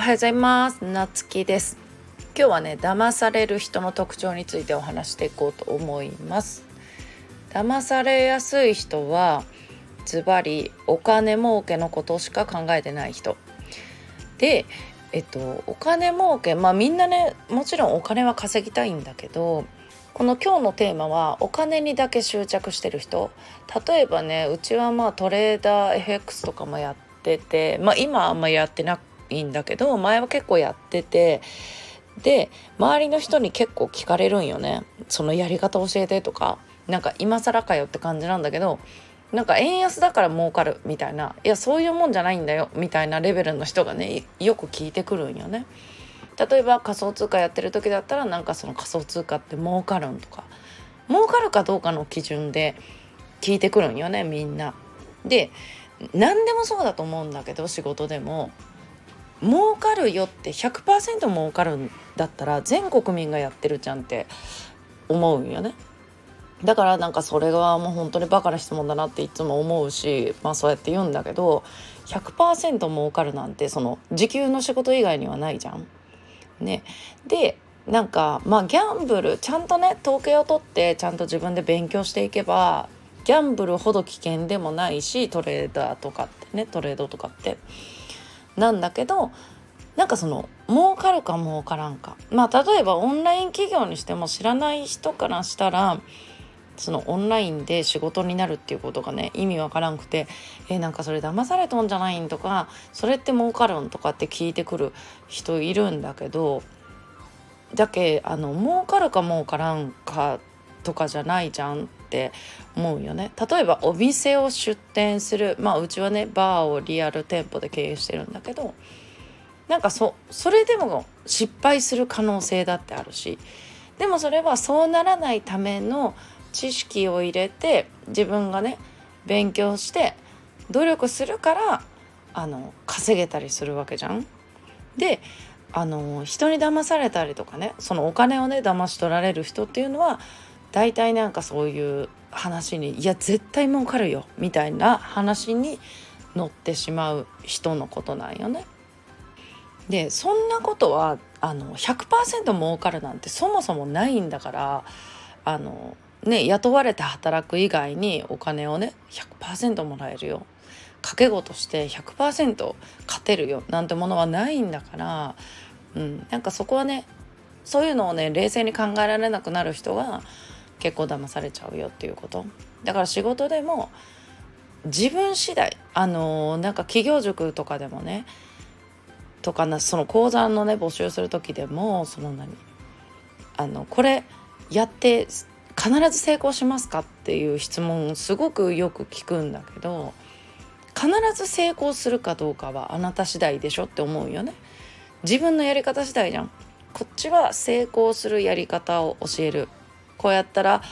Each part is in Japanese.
おはようございます。なつきです。今日はね騙される人の特徴についてお話していこうと思います。騙されやすい人はズバリお金儲けのことしか考えてない人。でえっとお金儲けまあみんなねもちろんお金は稼ぎたいんだけどこの今日のテーマはお金にだけ執着してる人。例えばねうちはまあトレーダー FX とかもやっててまあ今あんまやってないんだけど前は結構やっててで周りの人に結構聞かれるんよね。そのやり方教えてとか。なんか今更かよって感じなんだけどなんか円安だから儲かるみたいな。いやそういうもんじゃないんだよみたいなレベルの人がねよく聞いてくるんよね。例えば仮想通貨やってる時だったらなんかその仮想通貨って儲かるんとか。儲かるかどうかの基準で聞いてくるんよねみんな。で何でもそうだと思うんだけど仕事でも。儲かるよって100%儲かるんだったら全国民がやってるじゃんって思うんよね。だからなんかそれはもう本当にバカな質問だなっていつも思うしまあそうやって言うんだけど100%儲かるなんてその時給の仕事以外にはないじゃん。ね、でなんかまあギャンブルちゃんとね統計を取ってちゃんと自分で勉強していけばギャンブルほど危険でもないしトレーダーとかってねトレードとかってなんだけどなんかその儲かるか儲からんかまあ例えばオンライン企業にしても知らない人からしたらそのオンラインで仕事になるっていうことがね意味わからんくて「えなんかそれ騙されとんじゃないん?」とか「それって儲かるん?」とかって聞いてくる人いるんだけどだけあの儲かるか儲からんかとかじゃないじゃんって思うよね例えばお店を出店するまあうちはねバーをリアル店舗で経営してるんだけどなんかそそれでも失敗する可能性だってあるしでもそれはそうならないための知識を入れて自分がね勉強して努力するからあの稼げたりするわけじゃん。であの人に騙されたりとかねそのお金をね騙し取られる人っていうのは大体なんかそういう話にいや絶対儲かるよみたいな話に乗ってしまう人のことなんよね。でそんなことはあの100%儲かるなんてそもそもないんだからあのね、雇われて働く以外にお金をね100%もらえるよ掛け事して100%勝てるよなんてものはないんだから、うん、なんかそこはねそういうのをね冷静に考えられなくなる人が結構騙されちゃうよっていうこと。だから仕事でも自分次第あのなんか企業塾とかでもねとかなその講座のね募集する時でもその何あのこれやって必ず成功しますかっていう質問をすごくよく聞くんだけど必ず成功するかどうかはあなた次第でしょって思うよね。自分のやり方次第じゃん。こっちは成功するやり方を教える。こうやったら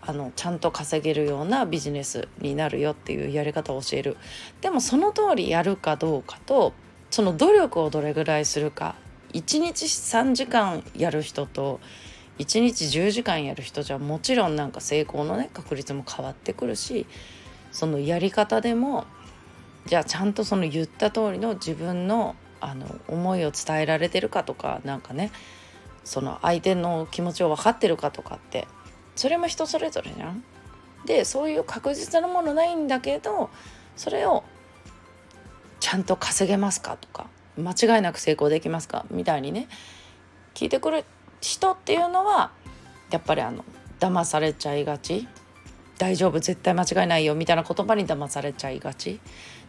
あのちゃんと稼げるようなビジネスになるよっていうやり方を教える。でもその通りやるかどうかとその努力をどれぐらいするか。1日3時間やる人と1日10時間やる人じゃもちろんなんか成功のね確率も変わってくるしそのやり方でもじゃあちゃんとその言った通りの自分のあの思いを伝えられてるかとかなんかねその相手の気持ちを分かってるかとかってそれも人それぞれじゃん。でそういう確実なものないんだけどそれをちゃんと稼げますかとか間違いなく成功できますかみたいにね聞いてくる人っていうのはやっぱりあの騙されちゃいがち大丈夫絶対間違いないよみたいな言葉に騙されちゃいがち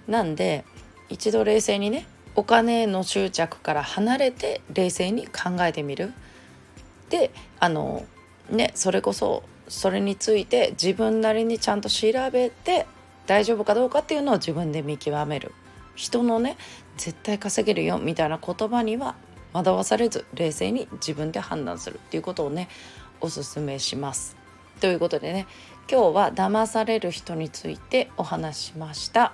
なんで一度冷静にねお金の執着から離れて冷静に考えてみるであのねそれこそそれについて自分なりにちゃんと調べて大丈夫かどうかっていうのを自分で見極める人のね絶対稼げるよみたいな言葉には惑わされず冷静に自分で判断するっていうことをねおすすめします。ということでね今日は騙される人についてお話しました。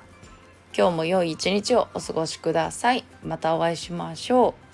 今日も良い一日をお過ごしください。またお会いしましょう。